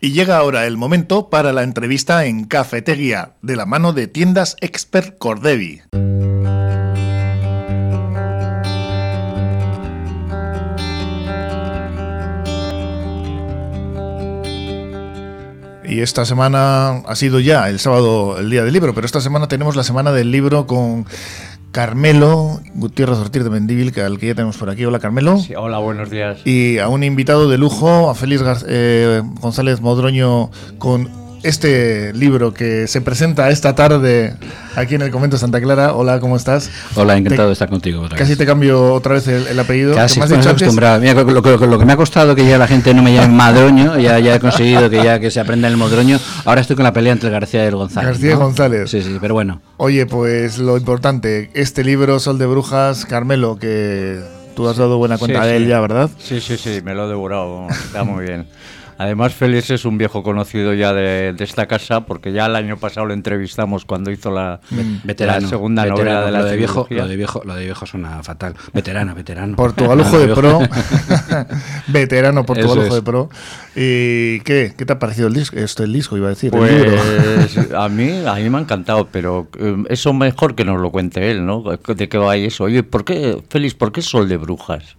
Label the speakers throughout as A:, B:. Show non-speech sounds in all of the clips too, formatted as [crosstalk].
A: Y llega ahora el momento para la entrevista en Cafetería, de la mano de tiendas Expert Cordevi. Y esta semana ha sido ya el sábado el día del libro, pero esta semana tenemos la semana del libro con Carmelo Gutiérrez Ortiz de Mendívil, que al que ya tenemos por aquí. Hola, Carmelo.
B: Sí, hola, buenos días.
A: Y a un invitado de lujo, a Félix eh, González Modroño, con este libro que se presenta esta tarde aquí en el convento de Santa Clara. Hola, ¿cómo estás?
C: Hola, encantado de estar contigo otra
A: Casi te cambio otra vez el, apellido.
C: Casi me acostumbrado. Mira, lo, que me ha costado que ya la gente no me llame Madroño, ya, ya he conseguido que ya que se aprenda el Modroño. Ahora estoy con la pelea entre García y el González.
A: García y González.
C: Sí, sí, pero bueno.
A: Oye, pues lo importante, este libro, Sol de Brujas, Carmelo, que tú has dado buena cuenta de él ya, ¿verdad?
B: Sí, sí, sí, me lo he devorado. Está muy bien. [laughs] Además, Félix es un viejo conocido ya de, esta casa, porque ya el año pasado lo entrevistamos cuando hizo la, segunda novela de la
C: de viejo, lo de viejo, lo de viejo suena fatal. Veterano, veterano.
A: Portugalujo de pro. [laughs] veterano Portugalujo de pro. ¿Y qué? ¿Qué te ha parecido el disco? Esto el disco iba a decir.
B: Pues a mí, a mí me ha encantado, pero eh, eso mejor que nos lo cuente él, ¿no? De qué va eso. Oye, ¿por qué, Félix, por qué Sol de Brujas?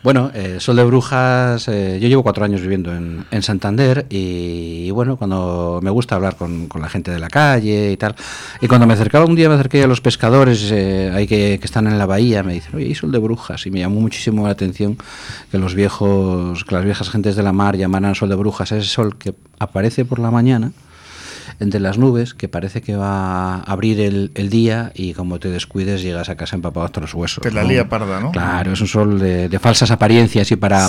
C: Bueno, eh, Sol de Brujas, eh, yo llevo cuatro años viviendo en, Santander y, bueno, cuando me gusta hablar con, la gente de la calle y tal, y cuando me acercaba un día, me acerqué a los pescadores eh, ahí que, están en la bahía, me dicen, oye, ¿y Sol de Brujas? Y me llamó muchísimo la atención que los viejos, que las viejas gentes de la mar llamaran Sol de Brujas ese sol que aparece por la mañana entre las nubes que parece que va a abrir el, el día y como te descuides llegas a casa empapado hasta los huesos.
A: Te la lía parda, ¿no?
C: Claro, es un sol de, falsas apariencias y para,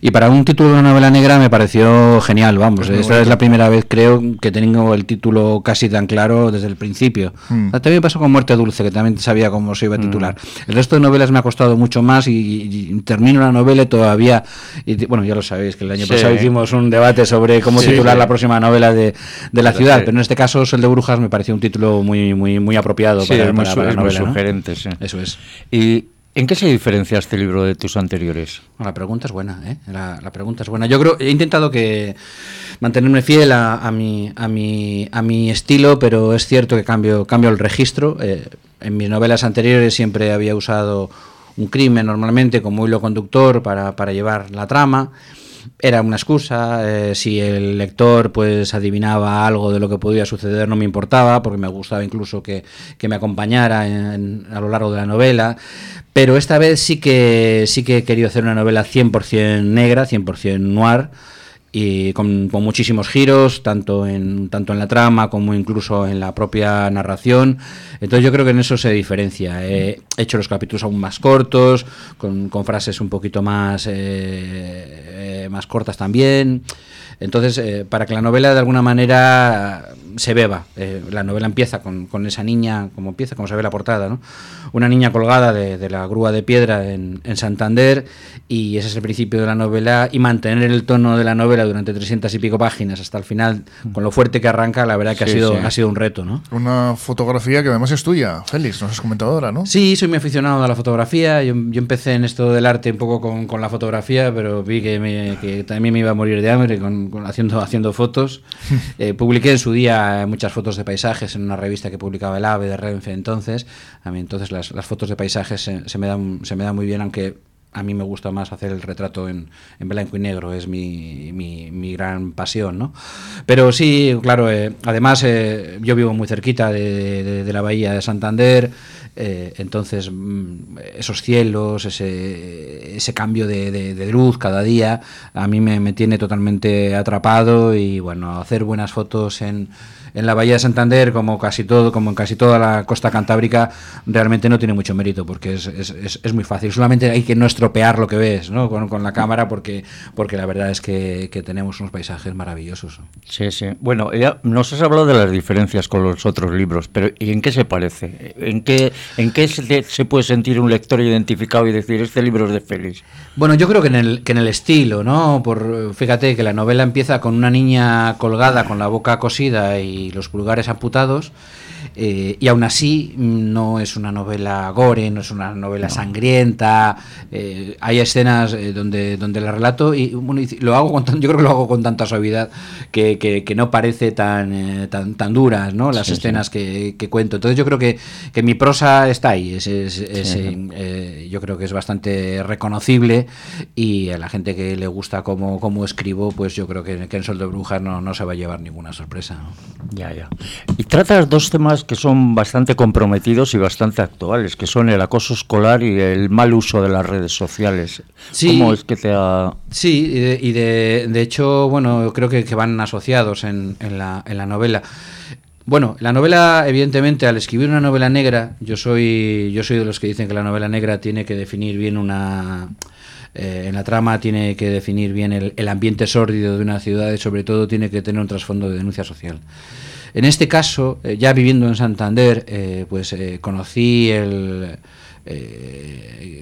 C: y para un título de una novela negra me pareció genial, vamos. esta es la primera vez creo que tengo el título casi tan claro desde el principio. Mm. También pasó con Muerte Dulce, que también sabía cómo se iba a mm. titular. El resto de novelas me ha costado mucho más y, termino la novela y todavía, y, bueno, ya lo sabéis, que el año pasado hicimos un debate sobre cómo titular la próxima novela de, de la ciudad pero en este caso el de Brujas me pareció un título muy muy muy apropiado
B: para, la novela, sugerente,
C: Eso es.
B: ¿Y en qué se diferencia este libro de tus anteriores?
C: la pregunta es buena, ¿eh? La, pregunta es buena. Yo creo he intentado que mantenerme fiel a, mi a mi a mi estilo, pero es cierto que cambio cambio el registro. Eh, en mis novelas anteriores siempre había usado un crimen normalmente como hilo conductor para, para llevar la trama era una excusa, eh, si el lector pues adivinaba algo de lo que podía suceder no me importaba, porque me gustaba incluso que, me acompañara a lo largo de la novela, pero esta vez sí que, sí que he querido hacer una novela 100% negra, 100% noir, y con, muchísimos giros, tanto en, tanto en la trama como incluso en la propia narración. Entonces yo creo que en eso se diferencia. He hecho los capítulos aún más cortos, con, frases un poquito más, eh, eh, más cortas también. Entonces, eh, para que la novela de alguna manera se beba, eh, la novela empieza con, con, esa niña, como empieza, como se ve la portada, ¿no? una niña colgada de, la grúa de piedra en, en, Santander, y ese es el principio de la novela, y mantener el tono de la novela durante 300 y pico páginas hasta el final, con lo fuerte que arranca, la verdad que ha, sido, ha sido un reto. ¿no?
A: Una fotografía que además es tuya, Félix, nos has comentado ahora, ¿no?
C: Sí, soy muy aficionado a la fotografía, yo, yo empecé en esto del arte un poco con, con la fotografía, pero vi que, me, que también me iba a morir de hambre con haciendo, haciendo fotos. [laughs] Eh, publiqué en su día muchas fotos de paisajes en una revista que publicaba el AVE de Renfe entonces. A mí entonces las, las fotos de paisajes se, me dan, se me dan muy bien, aunque a mí me gusta más hacer el retrato en, en blanco y negro, es mi, mi, mi, gran pasión, ¿no? Pero sí, claro, eh, además eh, yo vivo muy cerquita de, de, la bahía de Santander, eh, entonces mm, esos cielos, ese, ese cambio de, de, luz cada día, a mí me, me tiene totalmente atrapado y bueno, hacer buenas fotos en en la Bahía de Santander, como casi todo, como en casi toda la costa cantábrica, realmente no tiene mucho mérito, porque es, es, es muy fácil. Solamente hay que no estropear lo que ves ¿no? con, con la cámara, porque, porque la verdad es que, que, tenemos unos paisajes maravillosos.
B: Sí, sí. Bueno, ya nos has hablado de las diferencias con los otros libros, pero ¿y en qué se parece? ¿En qué, ¿En qué se, puede sentir un lector identificado y decir, este libro es de Félix?
C: Bueno, yo creo que en el, que en el estilo, ¿no? Por, fíjate que la novela empieza con una niña colgada con la boca cosida y los pulgares amputados eh, y aún así no es una novela gore, no es una novela sangrienta. Eh, hay escenas eh, donde, donde la relato y, lo hago con, yo creo que lo hago con tanta suavidad que, que, no parece tan, tan, tan duras ¿no? las escenas Que, que, cuento. Entonces yo creo que, que mi prosa está ahí. Es, es, yo creo que es bastante reconocible y a la gente que le gusta cómo, cómo escribo, pues yo creo que, en Sol de Brujas no, no se va a llevar ninguna sorpresa.
B: Ya, ya. Y tratas dos temas que son bastante comprometidos y bastante actuales, que son el acoso escolar y el mal uso de las redes sociales. ¿Cómo es que te ha...?
C: Sí, y de, de, hecho, bueno, creo que, que van asociados en, en, la, en la novela. Bueno, la novela, evidentemente, al escribir una novela negra, yo soy, yo soy de los que dicen que la novela negra tiene que definir bien una... Eh, en la trama tiene que definir bien el, el ambiente sórdido de una ciudad y sobre todo tiene que tener un trasfondo de denuncia social. En este caso, eh, ya viviendo en Santander, eh, pues eh, conocí el,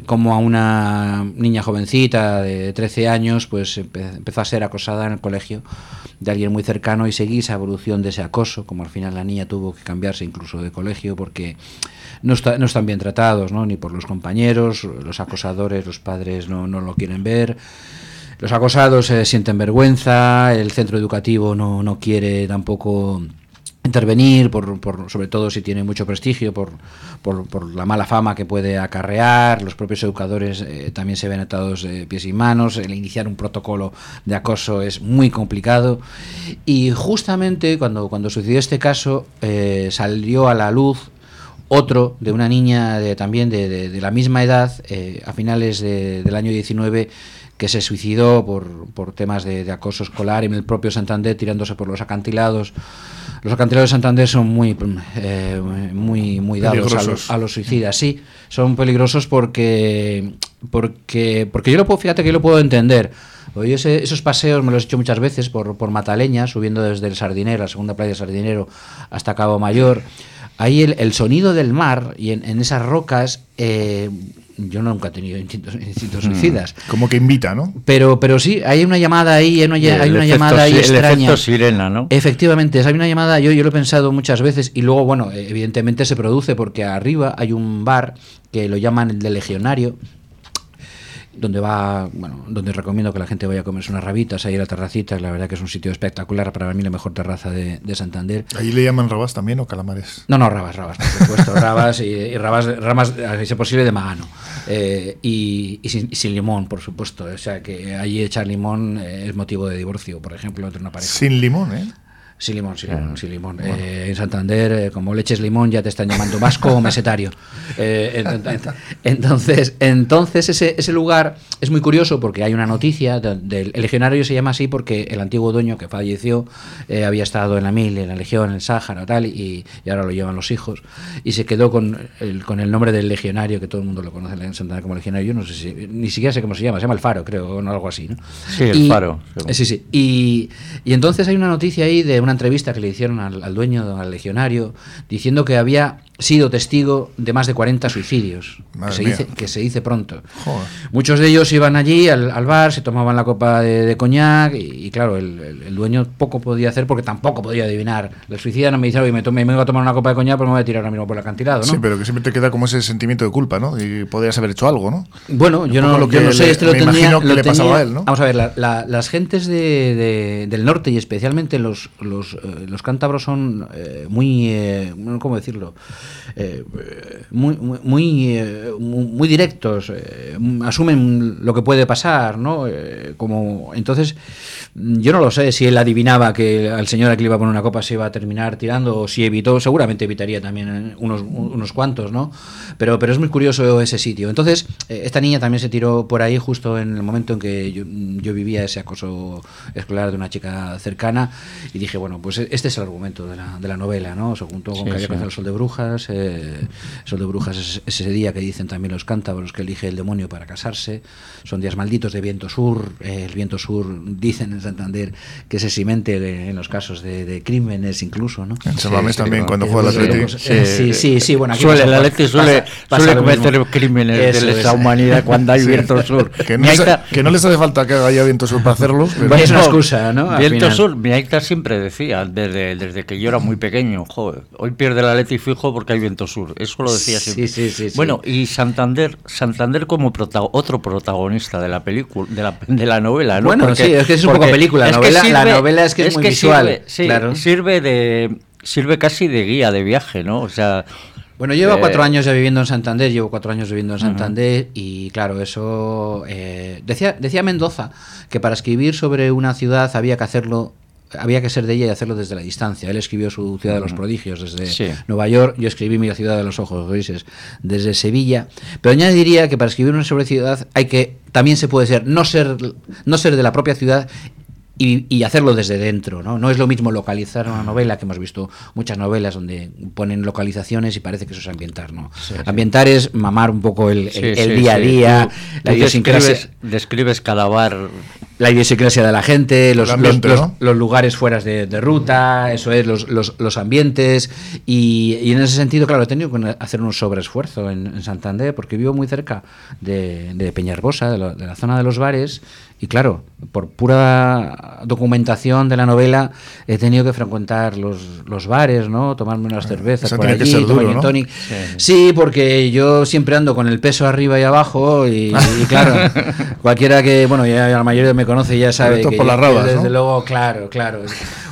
C: como a una niña jovencita de 13 años, pues empezó a ser acosada en el colegio de alguien muy cercano y seguí esa evolución de ese acoso, como al final la niña tuvo que cambiarse incluso de colegio porque no, no están bien tratados, ¿no? ni por los compañeros, los acosadores, los padres no, no lo quieren ver. Los acosados se sienten vergüenza, el centro educativo no, no quiere tampoco intervenir, por, por, sobre todo si tiene mucho prestigio, por, por, la mala fama que puede acarrear. Los propios educadores eh, también se ven atados de pies y manos. El iniciar un protocolo de acoso es muy complicado. Y justamente cuando, cuando sucedió este caso, eh, salió a la luz otro de una niña de, también de, la misma edad, eh, a finales del año 19, que se suicidó por, por temas de, acoso escolar en el propio Santander, tirándose por los acantilados. Los acantilados de Santander son muy, eh, muy, muy dados a los, suicidas. Sí, son peligrosos porque, porque, porque yo lo puedo, fíjate que yo lo puedo entender. Oye, esos paseos me los he hecho muchas veces por, por Mataleña, subiendo desde el Sardinero, la segunda playa de Sardinero, hasta Cabo Mayor. Ahí el, el sonido del mar y en, en esas rocas, eh, yo nunca he tenido instintos, mm, suicidas.
A: Como que invita, ¿no?
C: Pero, pero sí, hay una llamada ahí, hay una, hay una llamada ahí extraña.
B: El sirena, ¿no?
C: Efectivamente, hay una llamada, yo, yo lo he pensado muchas veces y luego, bueno, evidentemente se produce porque arriba hay un bar que lo llaman el de legionario, donde va, bueno, donde recomiendo que la gente vaya a comerse unas rabitas, ahí a la terracita, la verdad que es un sitio espectacular, para mí la mejor terraza de, Santander.
A: ¿Ahí le llaman rabas también o calamares?
C: No, no, rabas, rabas, por supuesto, [laughs] rabas y, rabas, ramas, si es posible, de magano. Eh, y, sin, limón, por supuesto, o sea que ahí echar limón eh, es motivo de divorcio, por ejemplo, entre una pareja.
A: Sin limón, ¿eh?
C: Sí, limón, sí, limón. Sí, limón. Eh, en Santander, eh, como leches limón, ya te están llamando vasco o mesetario. [laughs] Eh, entonces, entonces ese, ese, lugar es muy curioso porque hay una noticia del legionario se llama así porque el antiguo dueño que falleció había estado en la mil, en la legión, en el Sáhara tal y, y, ahora lo llevan los hijos y se quedó con el, con el nombre del legionario que todo el mundo lo conoce en Santander como legionario. Yo no sé si ni siquiera sé cómo se llama, se llama el Faro, creo, o algo así, ¿no?
B: Sí, el Faro.
C: Sí, sí. Y, y entonces hay una noticia ahí de una entrevista que le hicieron al, dueño, al legionario, diciendo que había sido testigo de más de 40 suicidios, que se, dice, que se, dice, pronto. Muchos de ellos iban allí al, bar, se tomaban la copa de, coñac y, claro, el, dueño poco podía hacer porque tampoco podía adivinar. El suicida no me dice, oye, me, me vengo a tomar una copa de coñac, pero me voy a tirar ahora mismo por el acantilado, ¿no?
A: Sí, pero que siempre te queda como ese sentimiento de culpa, ¿no? Y podrías haber hecho algo, ¿no?
C: Bueno, yo no, lo que no sé, este lo tenía, que le pasaba a él, ¿no? Vamos a ver, las gentes de, del norte y especialmente los, los, eh, los cántabros son eh, muy, eh, ¿cómo decirlo? Eh, muy, muy, eh, muy, directos, eh, asumen lo que puede pasar, ¿no? como entonces yo no lo sé si él adivinaba que al señor a que le iba a poner una copa se iba a terminar tirando o si evitó, seguramente evitaría también unos, unos cuantos, ¿no? Pero, pero es muy curioso ese sitio. Entonces, esta niña también se tiró por ahí justo en el momento en que yo, yo vivía ese acoso escolar de una chica cercana y dije, bueno, pues este es el argumento de la, de la novela, ¿no? Se juntó con que había el Sol de Brujas, eh, Sol de Brujas es, ese día que dicen también los cántabros que elige el demonio para casarse, son días malditos de viento sur, eh, el viento sur dicen en Santander que se cimente en los casos de, crímenes incluso, ¿no?
A: En San también, cuando juega el Atlético.
C: Sí, sí, sí, bueno, aquí
B: suele, el Atlético suele, suele cometer crímenes de lesa humanidad cuando hay viento sur.
A: Que no, que no les hace falta que haya viento sur para hacerlos.
C: Pero... es una excusa, ¿no?
B: viento sur, mi Aita siempre decía, desde, desde que yo era muy pequeño, joder, hoy pierde el Atlético fijo porque hay viento sur. Eso lo decía siempre. Sí, sí, sí, bueno, y Santander, Santander como otro protagonista de la película, de la, de la novela, ¿no?
C: Bueno, sí, es que es un poco película. La novela, la novela es que es, muy visual.
B: Sirve, sirve de sirve casi de guía de viaje, ¿no? O sea,
C: bueno, llevo cuatro años ya viviendo en Santander, llevo cuatro años viviendo en Santander y claro, eso eh, decía decía Mendoza que para escribir sobre una ciudad había que hacerlo había que ser de ella y hacerlo desde la distancia. Él escribió su Ciudad de los Prodigios desde Nueva York, yo escribí mi Ciudad de los Ojos Grises desde Sevilla. Pero añadiría que para escribir una sobre ciudad hay que también se puede ser no ser no ser de la propia ciudad y, hacerlo desde dentro, ¿no? No es lo mismo localizar una novela, que hemos visto muchas novelas donde ponen localizaciones y parece que eso es ambientar, ¿no? ambientar es mamar un poco el, día a día,
B: la idiosincrasia. Describes, calabar.
C: La idiosincrasia de la gente, los, los, lugares fuera de, ruta, eso es, los, ambientes. Y, en ese sentido, claro, he tenido que hacer un sobreesfuerzo en, Santander porque vivo muy cerca de, de Peñarbosa, de la zona de los bares, y claro, por pura documentación de la novela he tenido que frecuentar los, los bares, ¿no? Tomarme unas cervezas por allí, tomar tonic. Sí. porque yo siempre ando con el peso arriba y abajo y, claro, cualquiera que, bueno, ya la mayoría me conoce ya sabe que,
A: por las
C: desde luego, claro, claro.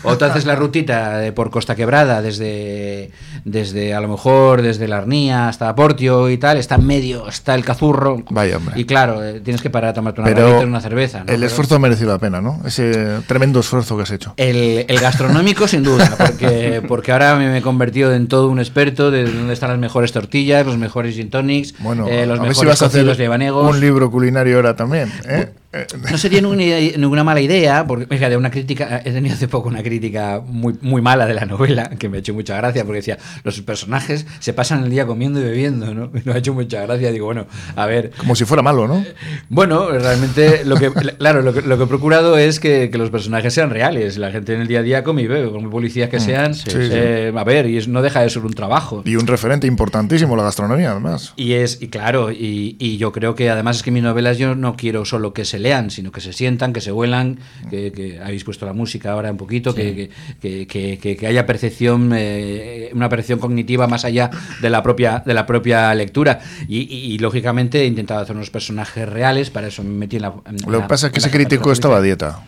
C: O tú haces la rutita de por Costa Quebrada desde desde a lo mejor desde la Arnía hasta Portio y tal, está en medio, está el Cazurro.
A: Vaya, hombre.
C: Y claro, eh, tienes que parar a tomarte una, una cerveza.
A: El esfuerzo ha merecido la pena, ¿no? Ese tremendo esfuerzo que has hecho.
C: El, gastronómico, sin duda, porque, porque ahora me he convertido en todo un experto de dónde están las mejores tortillas, los mejores gin tonics,
A: bueno,
C: eh, los
A: a
C: mejores
A: ver si vas a hacer un libro culinario ahora también. ¿eh?
C: No sería ninguna, mala idea, porque fíjate, una crítica, he tenido hace poco una crítica muy, muy mala de la novela, que me ha hecho mucha gracia, porque decía, los personajes se pasan el día comiendo y bebiendo, ¿no? Me ha hecho mucha gracia, digo, bueno, a ver...
A: Como si fuera malo, ¿no?
C: Bueno, realmente, lo que, [laughs] claro, lo que, lo que he procurado es que, que, los personajes sean reales, la gente en el día a día come y bebe, como policías que mm, sean, eh, a ver, y no deja de ser un trabajo.
A: Y un referente importantísimo, la gastronomía, además.
C: Y es, y claro, y, y yo creo que además es que mis novelas yo no quiero solo que se lean, sino que se sientan, que se vuelan, que, habéis puesto la música ahora un poquito, que, que, haya percepción, eh, una percepción cognitiva más allá de la propia, de la propia lectura. Y, lógicamente he intentado hacer unos personajes reales, para eso me metí en la...
A: Lo que pasa es que ese crítico estaba a dieta.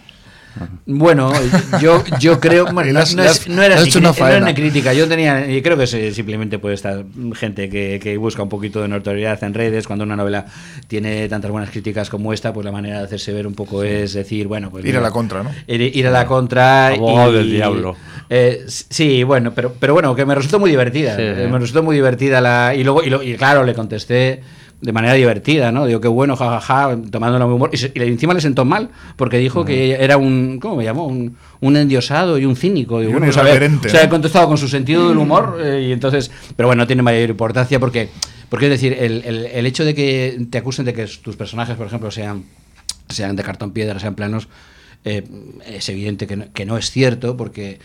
C: Bueno, yo, yo creo. [laughs] no, era, una, crítica. Yo tenía. Y creo que simplemente puede estar gente que, busca un poquito de notoriedad en redes. Cuando una novela tiene tantas buenas críticas como esta, pues la manera de hacerse ver un poco es decir, bueno, pues.
A: Ir a la contra, ¿no?
C: Ir, a la contra.
B: y, del diablo.
C: Eh, sí, bueno, pero, pero bueno, que me resultó muy divertida. Me resultó muy divertida la. Y luego, y, y claro, le contesté de manera divertida, ¿no? Digo, qué bueno, jajaja, ja, tomando humor. Y, encima le sentó mal, porque dijo que era un, ¿cómo me llamó? Un, un endiosado y un cínico.
A: Digo,
C: un
A: bueno, o
C: sea, he contestado con su sentido del humor, eh, y entonces, pero bueno, no tiene mayor importancia porque, porque es decir, el, el, hecho de que te acusen de que tus personajes, por ejemplo, sean, sean de cartón piedra, sean planos, eh, es evidente que que no es cierto, porque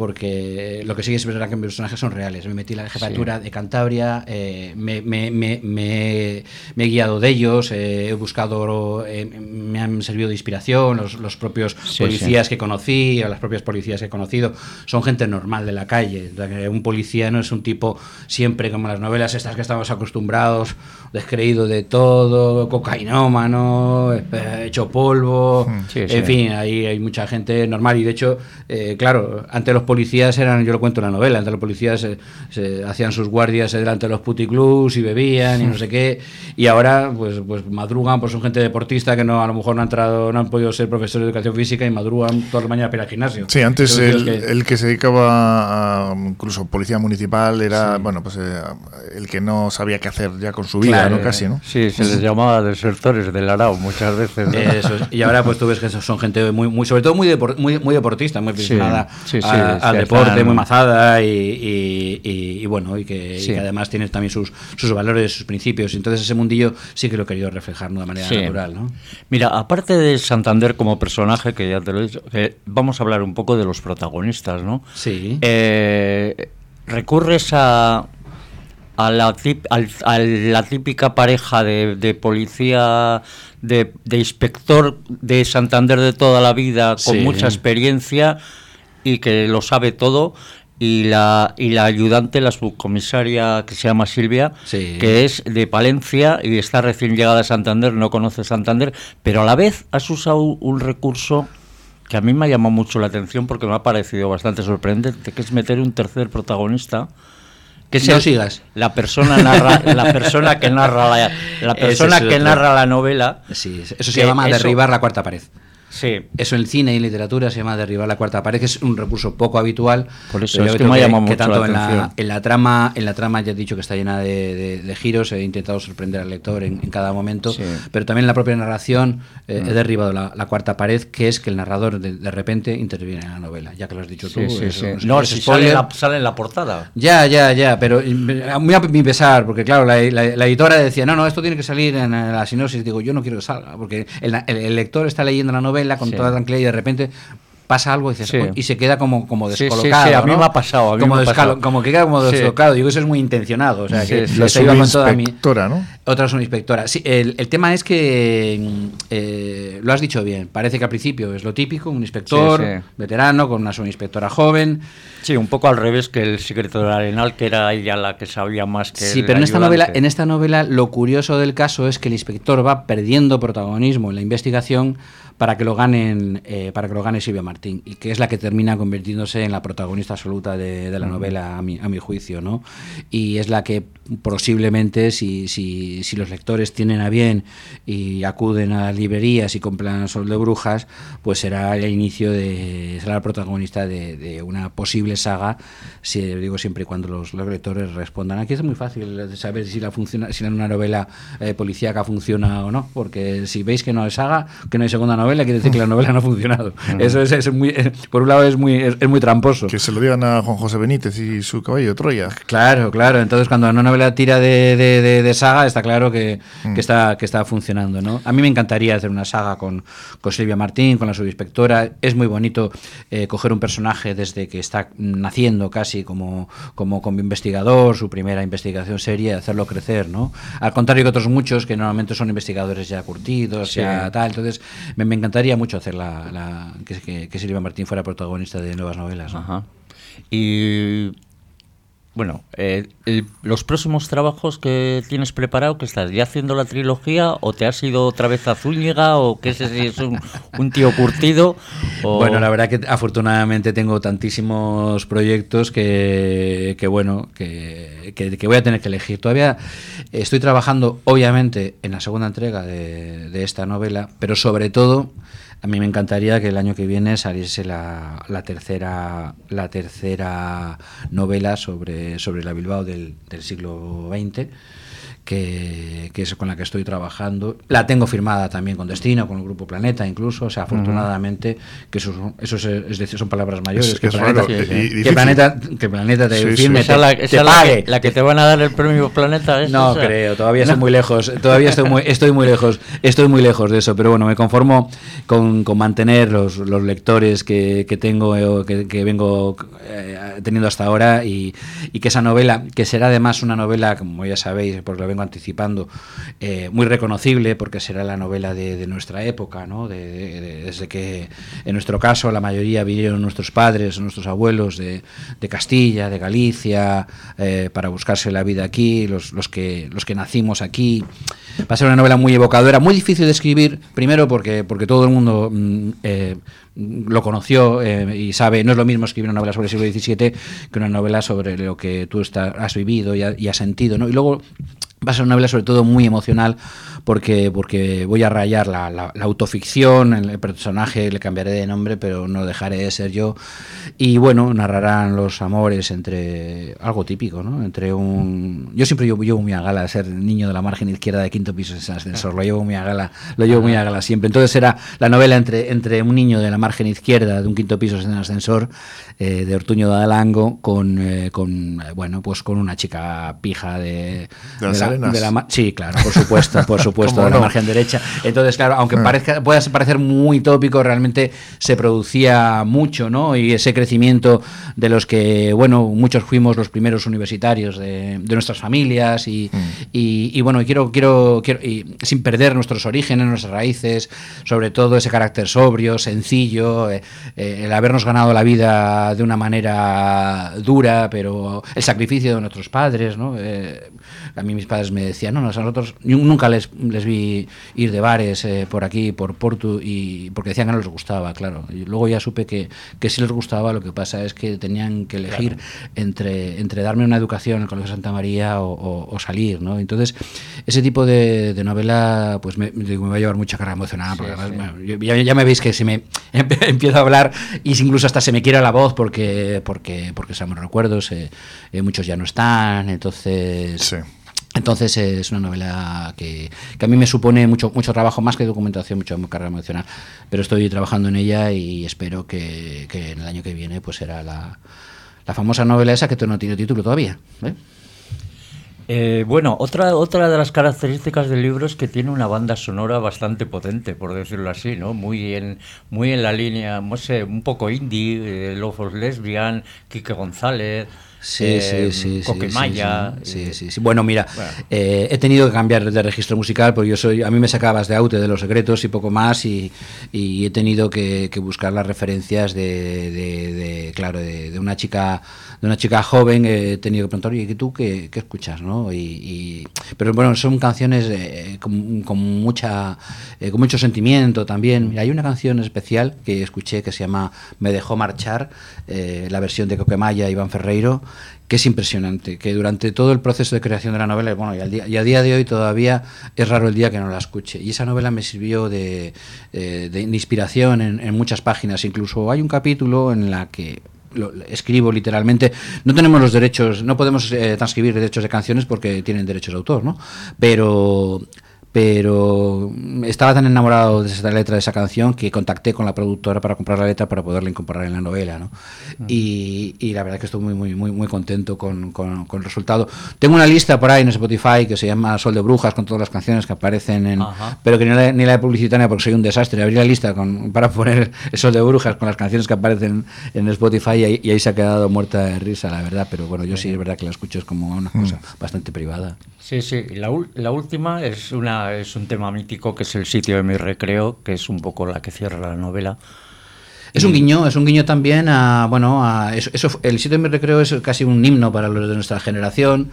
C: porque lo que sí es verdad que mis personajes son reales. Me metí en la jefatura de Cantabria, eh, me, me, me, me, he guiado de ellos, eh, he buscado, eh, me han servido de inspiración, los, los propios policías que conocí, o las propias policías que he conocido, son gente normal de la calle. Un policía no es un tipo siempre como las novelas estas que estamos acostumbrados, descreído de todo, cocainómano, hecho polvo, en fin, ahí hay mucha gente normal. Y de hecho, claro, ante los policías eran, yo lo cuento en la novela, antes los policías se, hacían sus guardias delante de los puticlubs y bebían y no sé qué, y ahora pues, pues madrugan, pues son gente deportista que no a lo mejor no han entrado, no han podido ser profesores de educación física y madrugan toda la mañana para ir al gimnasio.
A: Sí, antes el que... se dedicaba a incluso policía municipal era, bueno, pues eh, el que no sabía qué hacer ya con su vida, ¿no? Casi, ¿no?
B: Sí, se les llamaba desertores del Arao muchas veces.
C: y ahora pues tú ves que son gente muy, muy sobre todo muy, muy, muy deportista, muy aficionada al deporte, muy mazada y, bueno, y que, además tiene también sus, sus valores, sus principios. Entonces ese mundillo sí que lo he querido reflejar de manera natural, ¿no?
B: Mira, aparte de Santander como personaje, que ya te lo he dicho, vamos a hablar un poco de los protagonistas, ¿no?
C: Sí.
B: Eh, recurres a a la, la típica pareja de, policía, de, inspector de Santander de toda la vida, con mucha experiencia y que lo sabe todo, y la, y la ayudante, la subcomisaria que se llama Silvia, que es de Palencia y está recién llegada a Santander, no conoce Santander, pero a la vez has usado un recurso que a mí me ha llamado mucho la atención porque me ha parecido bastante sorprendente, que es meter un tercer protagonista
C: que no sigas.
B: La persona narra, [laughs] la persona que narra la, la persona que narra la novela.
C: Sí, eso se llama derribar la cuarta pared.
B: Sí.
C: Eso en cine y literatura se llama derribar la cuarta pared, que es un recurso poco habitual.
B: Por eso es que me ha llamado mucho
C: tanto
B: en,
C: la, en, la, trama, en la trama ya he dicho que está llena de, giros, he intentado sorprender al lector en, cada momento, pero también en la propia narración eh, he mm. derribado la, cuarta pared, que es que el narrador de, repente interviene en la novela, ya que lo has dicho tú.
B: no, si sale, sale, en la portada.
C: Ya, ya, ya, pero muy a mi pesar, porque claro, la, editora decía, no, no, esto tiene que salir en la sinopsis. Digo, yo no quiero que salga, porque el lector está leyendo la novela con toda tranquilidad y de repente pasa algo y, y se queda como, como descolocado.
B: Sí, a mí me ha pasado.
C: como,
B: me pasado.
C: como que queda como descolocado. Digo, eso es muy intencionado. O sea, que
A: la inspectora, ¿no?
C: Otra es una inspectora. Sí, el, el tema es que eh, lo has dicho bien. Parece que al principio es lo típico, un inspector veterano con una subinspectora joven.
B: Sí, un poco al revés que el secreto de Arenal, que era ella la que sabía más que
C: Sí, pero en esta novela, en esta novela lo curioso del caso es que el inspector va perdiendo protagonismo en la investigación para que lo ganen eh, para que lo gane Silvia Martín y que es la que termina convirtiéndose en la protagonista absoluta de, la novela a mi, a mi juicio no y es la que posiblemente si, si, si, los lectores tienen a bien y acuden a librerías y compran Sol de Brujas pues será el inicio de será la protagonista de, una posible saga si digo siempre y cuando los, lectores respondan. Aquí es muy fácil saber si la funciona si una novela eh, policíaca funciona o no porque si veis que no hay saga que no hay segunda novela quiere decir que la [laughs] novela no ha funcionado. Eso es, muy, por un lado es muy, es, muy tramposo.
A: Que se lo digan a Juan José Benítez y su caballo de Troya.
C: Claro, claro. Entonces cuando una novela tira de, saga está claro que, mm. está, que está funcionando. ¿no? A mí me encantaría hacer una saga con, con Silvia Martín, con la subinspectora. Es muy bonito eh, coger un personaje desde que está naciendo casi como, como, como investigador, su primera investigación seria, hacerlo crecer. ¿no? Al contrario que otros muchos que normalmente son investigadores ya curtidos, ya tal. Entonces me, me encantaría mucho hacer la, que, que, Silvia Martín fuera protagonista de nuevas novelas.
B: Y bueno, eh, los próximos trabajos que tienes preparado, que estás ya haciendo la trilogía o te has ido otra vez a Zúñiga o qué sé si es un, tío curtido.
C: Bueno, la verdad que afortunadamente tengo tantísimos proyectos que, bueno, que, voy a tener que elegir. Todavía estoy trabajando, obviamente, en la segunda entrega de esta novela, pero sobre todo a mí me encantaría que el año que viene saliese la, la tercera la tercera novela sobre, sobre la Bilbao del, del siglo XX que, es con la que estoy trabajando. La tengo firmada también con Destino, con el Grupo Planeta incluso, o sea, afortunadamente, que eso, eso es, decir, son palabras mayores. que, planeta, que, planeta, que, planeta, te firme, te,
B: pague. La que, te van a dar el premio Planeta.
C: no creo, todavía estoy muy lejos, todavía estoy muy, [laughs] estoy muy lejos, estoy muy lejos de eso, pero bueno, me conformo con, con mantener los, los lectores que, tengo, eh, que, vengo eh, teniendo hasta ahora y, y que esa novela, que será además una novela, como ya sabéis, porque lo vengo anticipando, eh, muy reconocible porque será la novela de, nuestra época, ¿no? desde que en nuestro caso la mayoría vinieron nuestros padres, nuestros abuelos de, Castilla, de Galicia, eh, para buscarse la vida aquí, los, los, que, los que nacimos aquí. Va a ser una novela muy evocadora, muy difícil de escribir, primero porque, porque todo el mundo mm, eh, lo conoció y sabe, no es lo mismo escribir una novela sobre el siglo XVII que una novela sobre lo que tú has vivido y, has sentido. ¿no? Y luego va a ser una novela sobre todo muy emocional porque, porque voy a rayar la, la, autoficción, el personaje le cambiaré de nombre, pero no dejaré de ser yo. Y bueno, narrarán los amores entre algo típico, ¿no? Entre un. Yo siempre llevo, llevo muy a gala ser niño de la margen izquierda de quinto piso en ascensor, lo llevo muy a gala, lo llevo muy a gala siempre. Entonces era la novela entre, entre un niño de la margen izquierda de un quinto piso en ascensor eh, de Ortuño de Adelango con, eh, con, bueno, pues con una chica pija de,
A: de,
C: la, Sí, claro, por supuesto, por [laughs] supuesto puesto de la margen derecha. Entonces, claro, aunque ah. parezca, pueda parecer muy tópico, realmente se producía mucho, ¿no? Y ese crecimiento de los que, bueno, muchos fuimos los primeros universitarios de, nuestras familias y, mm. y, bueno, quiero, quiero, quiero y sin perder nuestros orígenes, nuestras raíces, sobre todo ese carácter sobrio, sencillo, eh, eh, el habernos ganado la vida de una manera dura, pero el sacrificio de nuestros padres, ¿no? Eh, a mí mis padres me decían, no, nosotros nunca les, les vi ir de bares eh, por aquí, por Porto, y porque decían que no les gustaba, claro. Y luego ya supe que, que sí les gustaba, lo que pasa es que tenían que elegir entre, entre darme una educación en el Colegio Santa María o, salir, ¿no? Entonces, ese tipo de, novela, pues me, me, va a llevar mucha carga emocionada, porque además, ya, me veis que se me [laughs] empiezo a hablar y incluso hasta se me quiera la voz porque, porque, porque son recuerdos, eh, eh, muchos ya no están, entonces... Sí. Entonces es una novela que, a mí me supone mucho, mucho trabajo, más que documentación, mucho carga emocional. Pero estoy trabajando en ella y espero que, en el año que viene pues será la, famosa novela esa que no tiene título todavía. ¿eh?
B: Eh, bueno, otra, otra de las características del libro es que tiene una banda sonora bastante potente, por decirlo así, ¿no? Muy en, muy en la línea, no sé, un poco indie, eh, Love of Lesbian, Quique González.
C: Sí, sí, sí, Coquemaya. Sí, sí, sí, Bueno, mira, eh, he tenido que cambiar de registro musical porque yo soy, a mí me sacabas de Aute de los secretos y poco más y, he tenido que, buscar las referencias de, claro, de, una chica, de una chica joven. He tenido que preguntar, oye, tú qué, escuchas, no? Y, pero bueno, son canciones eh, con, mucha, eh, con mucho sentimiento también. Hay una canción especial que escuché que se llama Me dejó marchar, la versión de Coquemaya, Iván Ferreiro que es impresionante, que durante todo el proceso de creación de la novela, bueno, y, día, y a día de hoy todavía es raro el día que no la escuche. Y esa novela me sirvió de, eh, inspiración en, muchas páginas, incluso hay un capítulo en la que escribo literalmente. No tenemos los derechos, no podemos eh, transcribir derechos de canciones porque tienen derechos de autor, ¿no? Pero pero estaba tan enamorado de esa letra de esa canción que contacté con la productora para comprar la letra para poderla incorporar en la novela ¿no? Y, y, la verdad es que estoy muy muy muy muy contento con, con, el resultado. Tengo una lista por ahí en Spotify que se llama Sol de Brujas con todas las canciones que aparecen en pero que ni la, ni la he publicitaria porque soy un desastre. Abrí la lista con, para poner Sol de Brujas con las canciones que aparecen en Spotify y ahí, y ahí, se ha quedado muerta de risa la verdad. Pero bueno yo sí es verdad que la escucho es como una cosa mm. bastante privada.
B: Sí, sí. La, la, última es, una, es un tema mítico que es el sitio de mi recreo, que es un poco la que cierra la novela.
C: Es un guiño, es un guiño también a, bueno, a eso, el sitio de mi recreo es casi un himno para los de nuestra generación.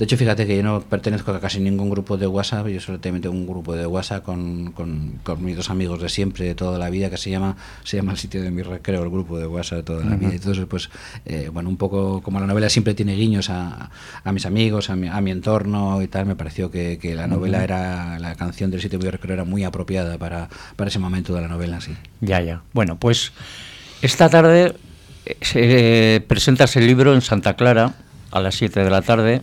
C: De hecho, fíjate que yo no pertenezco a casi ningún grupo de WhatsApp, yo solo tengo un grupo de WhatsApp con, con, mis dos amigos de siempre, de toda la vida, que se llama, se llama el sitio de mi recreo, el grupo de WhatsApp de toda la vida. Entonces, pues, eh, bueno, un poco como la novela siempre tiene guiños a, a mis amigos, a mi, a mi, entorno y tal, me pareció que, que la novela era, la canción del sitio de mi recreo era muy apropiada para, para ese momento de la novela, sí.
B: Ya, ya. Bueno, pues esta tarde eh, se presentas el libro en Santa Clara a las 7 de la tarde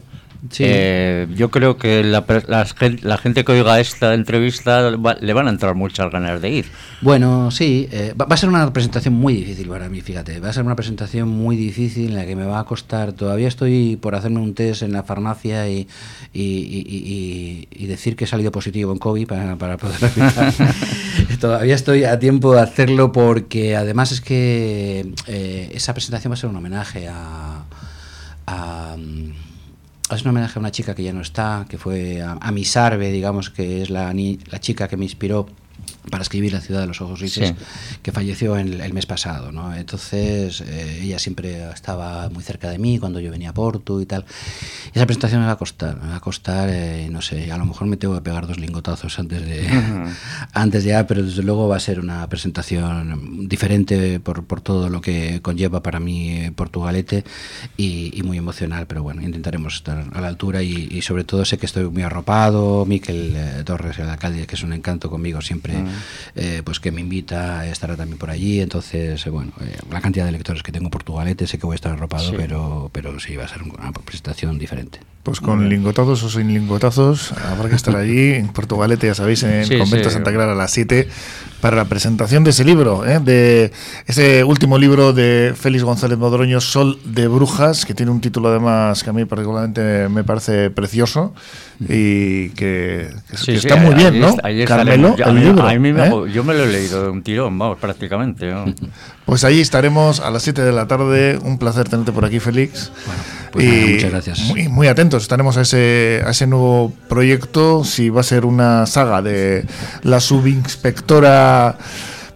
B: eh, yo creo que la, la, gente que oiga esta entrevista le van a entrar muchas ganas de ir.
C: Bueno, sí, eh, va, a ser una presentación muy difícil para mí, fíjate. Va a ser una presentación muy difícil en la que me va a costar. Todavía estoy por hacerme un test en la farmacia y, y, decir que he salido positivo en COVID para, para poder [laughs] Todavía estoy a tiempo de hacerlo porque además es que eh, esa presentación va a ser un homenaje a es un homenaje a una chica que ya no está, que fue a, a Misarbe, digamos, que es la, la chica que me inspiró para escribir La ciudad de los ojos grises, que falleció el, el, mes pasado. ¿no? Entonces, eh, ella siempre estaba muy cerca de mí cuando yo venía a Porto y tal. Y esa presentación me va a costar, me va a costar, eh, no sé, a lo mejor me tengo que pegar dos lingotazos antes de, [laughs] antes de ya, pero desde luego va a ser una presentación diferente por, por todo lo que conlleva para mí eh, Portugalete y, y, muy emocional, pero bueno, intentaremos estar a la altura y, y sobre todo sé que estoy muy arropado, Miquel eh, Torres, el alcalde, que es un encanto conmigo siempre. Eh, pues que me invita, a estar también por allí. Entonces, eh, bueno, eh, la cantidad de lectores que tengo en Portugalete, sé que voy a estar arropado, pero, pero sí va a ser una presentación diferente.
A: Pues con lingotazos o sin lingotazos, habrá que estar allí en Portugalete, ya sabéis, en el Convento Santa Clara a las 7 para la presentación de ese libro, de ese último libro de Félix González Modroño, Sol de Brujas, que tiene un título además que a mí particularmente me parece precioso y que, está muy bien, ¿no?
B: Carmelo, el libro. ¿eh? Yo me lo he leído de un tirón, vamos, prácticamente. [laughs]
A: Pues ahí estaremos a las 7 de la tarde. Un placer tenerte por aquí, Félix.
C: Pues y muchas gracias.
A: Muy, muy, atentos, estaremos a ese, a ese nuevo proyecto, si va a ser una saga de la subinspectora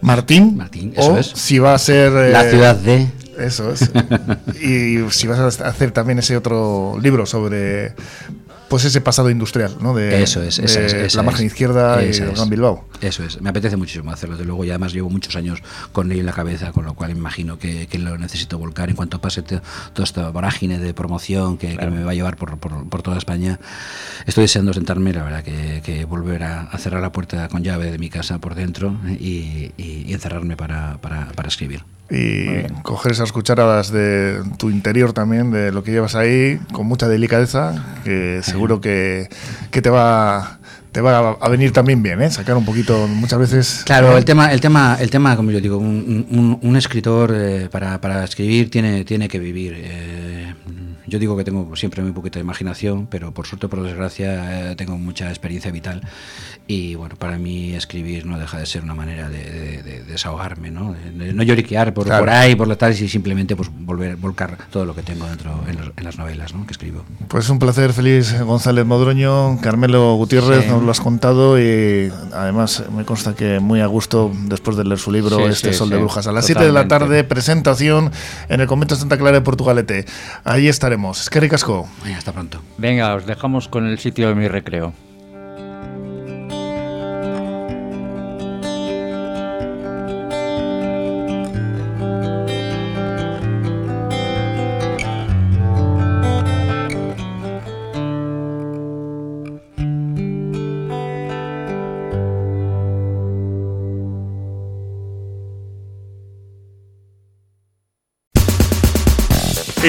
A: Martín,
C: Martín eso
A: o
C: es.
A: si va a ser...
C: La ciudad de...
A: Eso es. [laughs] y si vas a hacer también ese otro libro sobre pues ese pasado industrial, ¿no? De,
C: eso es, esa
A: de
C: es
A: la margen izquierda y el Gran Bilbao.
C: Eso es, me apetece muchísimo hacerlo, de luego, y además llevo muchos años con él en la cabeza, con lo cual imagino que, que lo necesito volcar en cuanto pase toda esta vorágine de promoción que, claro. que me va a llevar por, por, por, toda España. Estoy deseando sentarme, la verdad, que, que volver a, a, cerrar la puerta con llave de mi casa por dentro y, y, y encerrarme para, para, para escribir
A: y coger esas cucharadas de tu interior también, de lo que llevas ahí, con mucha delicadeza, que seguro que, que te va te va a venir también bien, ¿eh? Sacar un poquito, muchas veces.
C: Claro, el tema, el tema, el tema, como yo digo, un, un, un escritor eh, para, para, escribir tiene, tiene que vivir. Eh, yo digo que tengo siempre muy poquita imaginación, pero por suerte, por desgracia, eh, tengo mucha experiencia vital. Y bueno, para mí escribir no deja de ser una manera de, de, de desahogarme, ¿no? De, no lloriquear por, claro. por ahí, por la tal, y simplemente pues volver, volcar todo lo que tengo dentro en, los, en las novelas ¿no? que escribo.
A: Pues un placer, Feliz González Modroño, Carmelo Gutiérrez, sí. nos lo has contado y además me consta que muy a gusto después de leer su libro, sí, Este sí, Sol de Brujas. A las 7 de la tarde, presentación en el Convento Santa Clara de Portugalete. Ahí estaremos. Es que ricasco.
C: Hasta pronto.
B: Venga, os dejamos con el sitio de mi recreo.